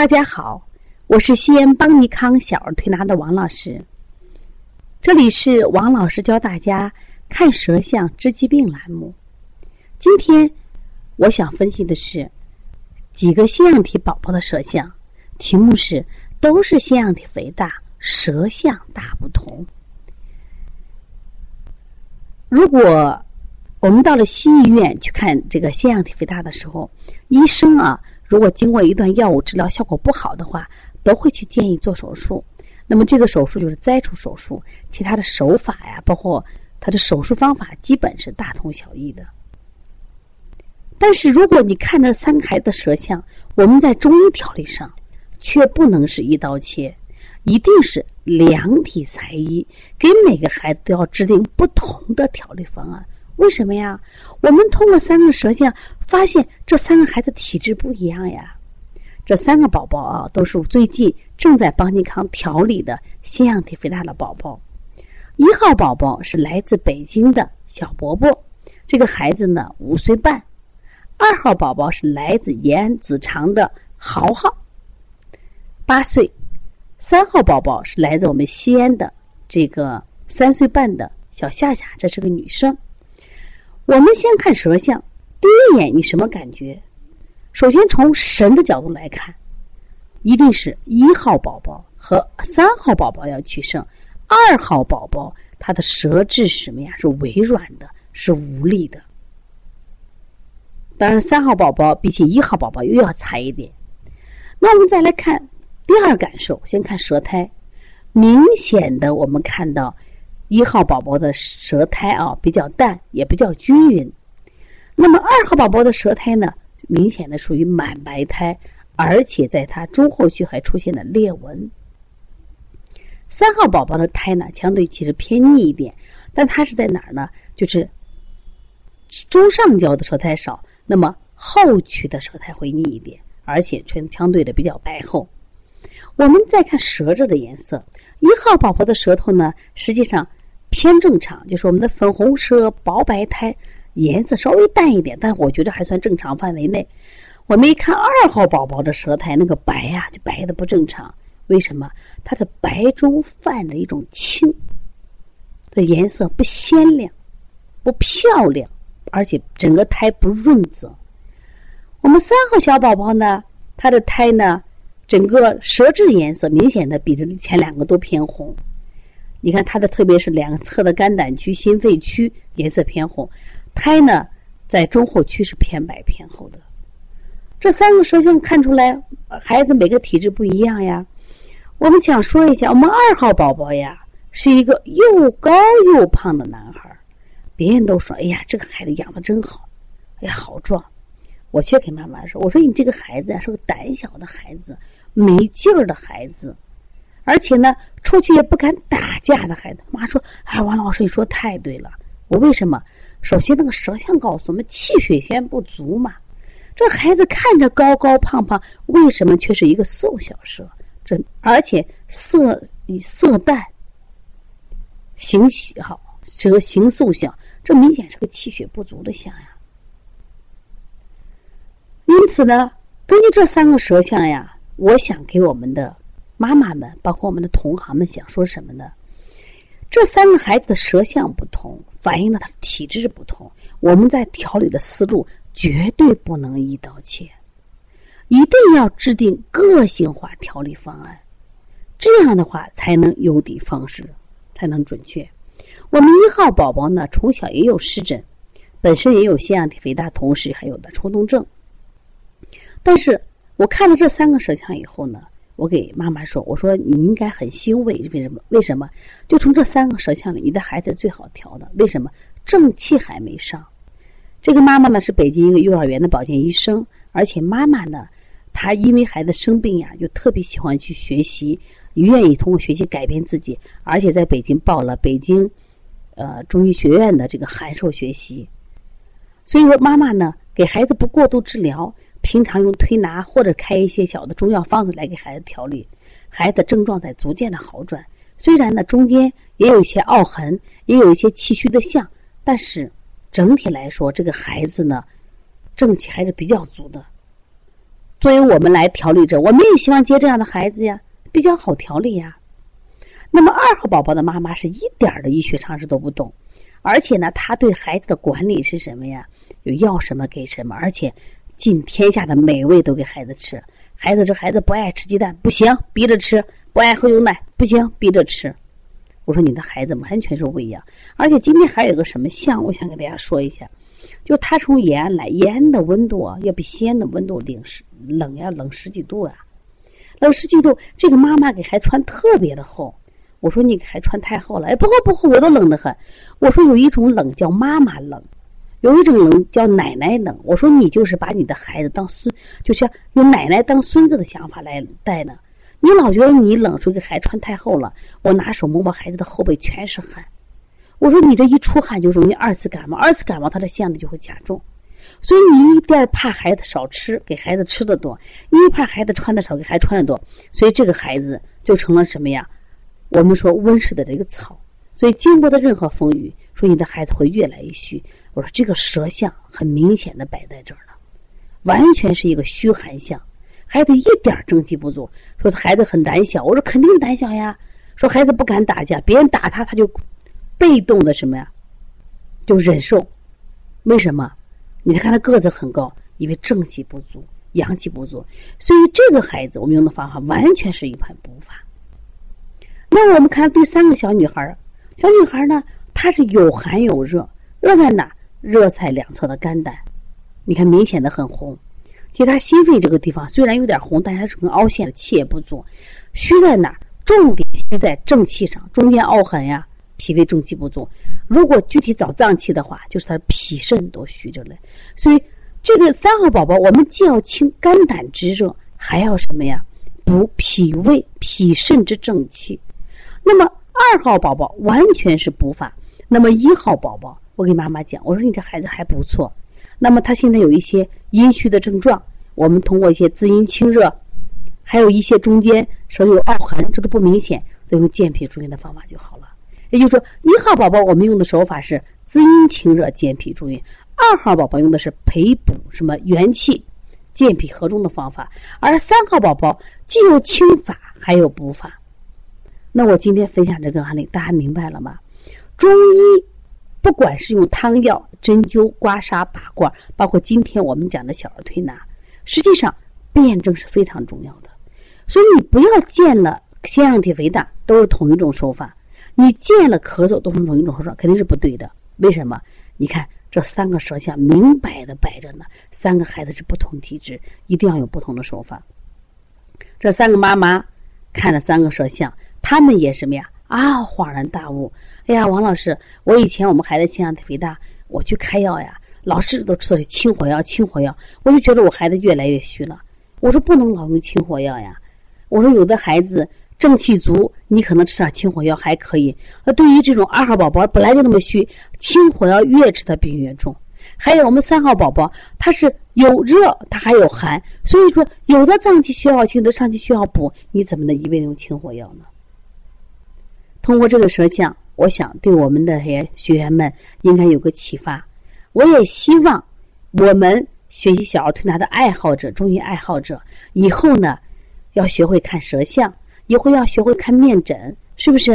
大家好，我是西安邦尼康小儿推拿的王老师。这里是王老师教大家看舌象治疾病栏目。今天我想分析的是几个腺样体宝宝的舌象，题目是都是腺样体肥大，舌象大不同。如果我们到了西医院去看这个腺样体肥大的时候，医生啊。如果经过一段药物治疗效果不好的话，都会去建议做手术。那么这个手术就是摘除手术，其他的手法呀，包括它的手术方法，基本是大同小异的。但是如果你看这三个孩子舌象，我们在中医调理上却不能是一刀切，一定是量体裁衣，给每个孩子都要制定不同的调理方案。为什么呀？我们通过三个舌象发现，这三个孩子体质不一样呀。这三个宝宝啊，都是最近正在邦尼康调理的腺样体肥大的宝宝。一号宝宝是来自北京的小伯伯，这个孩子呢五岁半；二号宝宝是来自延安子长的豪豪，八岁；三号宝宝是来自我们西安的这个三岁半的小夏夏，这是个女生。我们先看舌象，第一眼你什么感觉？首先从神的角度来看，一定是一号宝宝和三号宝宝要取胜，二号宝宝他的舌质是什么呀？是微软的，是无力的。当然，三号宝宝比起一号宝宝又要差一点。那我们再来看第二感受，先看舌苔，明显的我们看到。一号宝宝的舌苔啊比较淡，也比较均匀。那么二号宝宝的舌苔呢，明显的属于满白苔，而且在它中后区还出现了裂纹。三号宝宝的苔呢，相对其实偏腻一点，但它是在哪儿呢？就是中上焦的舌苔少，那么后区的舌苔会腻一点，而且纯相对的比较白厚。我们再看舌质的颜色，一号宝宝的舌头呢，实际上。偏正常，就是我们的粉红舌、薄白苔，颜色稍微淡一点，但我觉得还算正常范围内。我们一看二号宝宝的舌苔，那个白呀，就白的不正常。为什么？它的白中泛着一种青，的颜色不鲜亮，不漂亮，而且整个苔不润泽。我们三号小宝宝呢，他的苔呢，整个舌质颜色明显的比这前两个都偏红。你看它的，特别是两侧的肝胆区、心肺区颜色偏红，胎呢在中后区是偏白偏厚的。这三个舌象看出来，孩子每个体质不一样呀。我们想说一下，我们二号宝宝呀是一个又高又胖的男孩别人都说：“哎呀，这个孩子养的真好，哎呀好壮。”我却给妈妈说：“我说你这个孩子呀是个胆小的孩子，没劲儿的孩子。”而且呢，出去也不敢打架的孩子。妈说：“哎，王老师，你说太对了。我为什么？首先，那个舌象告诉我们，气血先不足嘛。这孩子看着高高胖胖，为什么却是一个瘦小舌？这而且色色淡，形小，舌形瘦小，这明显是个气血不足的象呀。因此呢，根据这三个舌象呀，我想给我们的。”妈妈们，包括我们的同行们，想说什么呢？这三个孩子的舌象不同，反映了他的体质不同。我们在调理的思路绝对不能一刀切，一定要制定个性化调理方案，这样的话才能有的放矢，才能准确。我们一号宝宝呢，从小也有湿疹，本身也有腺样体肥大，同时还有的抽动症。但是我看了这三个舌象以后呢？我给妈妈说：“我说你应该很欣慰，为什么？为什么？就从这三个舌象里，你的孩子最好调的。为什么？正气还没上。这个妈妈呢是北京一个幼儿园的保健医生，而且妈妈呢，她因为孩子生病呀，就特别喜欢去学习，愿意通过学习改变自己，而且在北京报了北京，呃中医学院的这个函授学习。所以说，妈妈呢给孩子不过度治疗。”平常用推拿或者开一些小的中药方子来给孩子调理，孩子症状在逐渐的好转。虽然呢中间也有一些凹痕，也有一些气虚的象，但是整体来说，这个孩子呢正气还是比较足的。作为我们来调理者，我们也希望接这样的孩子呀，比较好调理呀。那么二号宝宝的妈妈是一点儿的医学常识都不懂，而且呢，她对孩子的管理是什么呀？有要什么给什么，而且尽天下的美味都给孩子吃。孩子这孩子不爱吃鸡蛋，不行，逼着吃；不爱喝牛奶，不行，逼着吃。我说你的孩子完全是不一样。而且今天还有个什么象，我想给大家说一下，就他从延安来，延安的温度啊，要比西安的温度冷十冷呀，冷十几度啊，冷十几度。这个妈妈给孩子穿特别的厚。我说你还穿太厚了，哎，不厚不厚，我都冷得很。我说有一种冷叫妈妈冷，有一种冷叫奶奶冷。我说你就是把你的孩子当孙，就像用奶奶当孙子的想法来带呢。你老觉得你冷，说给孩子穿太厚了。我拿手摸摸孩子的后背，全是汗。我说你这一出汗就容易二次感冒，二次感冒他的腺子就会加重。所以你一边怕孩子少吃，给孩子吃的多；一怕孩子穿的少，给孩子穿的多。所以这个孩子就成了什么呀？我们说温室的这个草，所以经过的任何风雨，说你的孩子会越来越虚。我说这个舌象很明显的摆在这儿了，完全是一个虚寒象，孩子一点正气不足。说孩子很胆小，我说肯定胆小呀。说孩子不敢打架，别人打他他就被动的什么呀，就忍受。为什么？你看他个子很高，因为正气不足，阳气不足。所以这个孩子我们用的方法完全是一盘补法。那我们看第三个小女孩儿，小女孩儿呢，它是有寒有热，热在哪？热在两侧的肝胆，你看明显的很红。其实他心肺这个地方虽然有点红，但是它是很凹陷的，气也不足。虚在哪？重点虚在正气上，中间凹痕呀，脾胃正气不足。如果具体找脏器的话，就是他脾肾都虚着嘞。所以这个三号宝宝，我们既要清肝胆之热，还要什么呀？补脾胃、脾肾之正气。那么二号宝宝完全是补法，那么一号宝宝，我给妈妈讲，我说你这孩子还不错。那么他现在有一些阴虚的症状，我们通过一些滋阴清热，还有一些中间手有凹痕，这都不明显，再用健脾助阴的方法就好了。也就是说，一号宝宝我们用的手法是滋阴清热、健脾助阴；二号宝宝用的是培补什么元气、健脾和中的方法，而三号宝宝既有清法，还有补法。那我今天分享这个案例，大家明白了吗？中医不管是用汤药、针灸、刮痧、拔罐，包括今天我们讲的小儿推拿，实际上辩证是非常重要的。所以你不要见了腺样体肥大都是同一种手法，你见了咳嗽都是同一种手法，肯定是不对的。为什么？你看这三个舌象明摆的摆着呢，三个孩子是不同体质，一定要有不同的手法。这三个妈妈看了三个舌象。他们也什么呀？啊，恍然大悟！哎呀，王老师，我以前我们孩子腺样体肥大，我去开药呀，老是都吃的清火药，清火药，我就觉得我孩子越来越虚了。我说不能老用清火药呀。我说有的孩子正气足，你可能吃点清火药还可以。那对于这种二号宝宝本来就那么虚，清火药越吃他病越重。还有我们三号宝宝，他是有热，他还有寒，所以说有的脏器需要清，有的脏器需要补，你怎么能一味用清火药呢？通过这个舌象，我想对我们的些学员们应该有个启发。我也希望我们学习小儿推拿的爱好者、中医爱好者，以后呢要学会看舌象，以后要学会看面诊，是不是？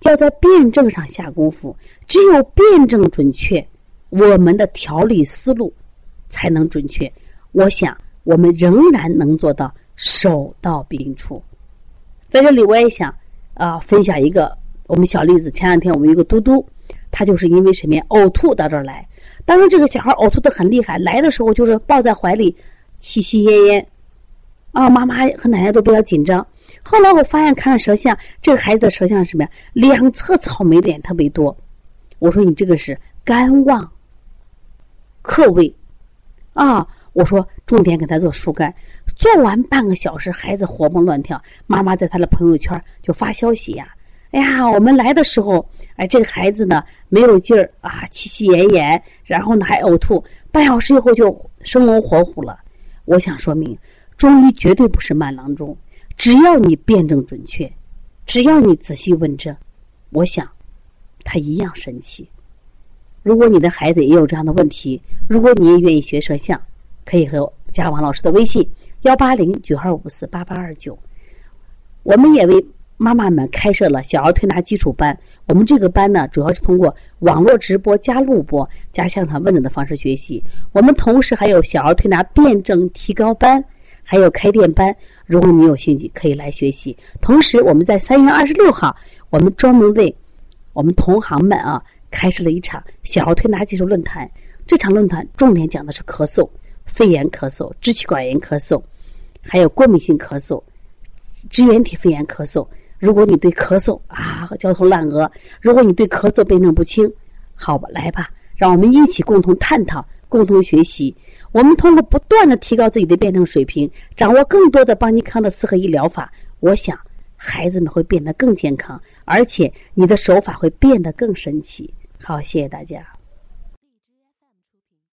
要在辩证上下功夫。只有辩证准确，我们的调理思路才能准确。我想我们仍然能做到手到病除。在这里，我也想啊分享一个。我们小例子，前两天我们有个嘟嘟，他就是因为什么呀？呕吐到这儿来。当时这个小孩呕吐的很厉害，来的时候就是抱在怀里，气息奄奄。啊，妈妈和奶奶都比较紧张。后来我发现看了舌象，这个孩子的舌象什么呀？两侧草莓点特别多。我说你这个是肝旺克胃啊。我说重点给他做疏肝。做完半个小时，孩子活蹦乱跳。妈妈在他的朋友圈就发消息呀。哎呀，我们来的时候，哎，这个孩子呢没有劲儿啊，气息奄奄，然后呢还呕吐，半小时以后就生龙活虎了。我想说明，中医绝对不是慢郎中，只要你辩证准确，只要你仔细问诊，我想，他一样神奇。如果你的孩子也有这样的问题，如果你也愿意学舌像，可以和加王老师的微信幺八零九二五四八八二九。我们也为妈妈们开设了小儿推拿基础班。我们这个班呢，主要是通过网络直播加录播加现场问诊的方式学习。我们同时还有小儿推拿辩证提高班，还有开店班。如果你有兴趣，可以来学习。同时，我们在三月二十六号，我们专门为我们同行们啊开设了一场小儿推拿技术论坛。这场论坛重点讲的是咳嗽、肺炎咳嗽、支气管炎咳嗽，还有过敏性咳嗽、支原体肺炎咳嗽。如果你对咳嗽啊焦头烂额，如果你对咳嗽辨证不清，好吧，来吧，让我们一起共同探讨、共同学习。我们通过不断的提高自己的辩证水平，掌握更多的邦尼康的四合一疗法，我想孩子们会变得更健康，而且你的手法会变得更神奇。好，谢谢大家。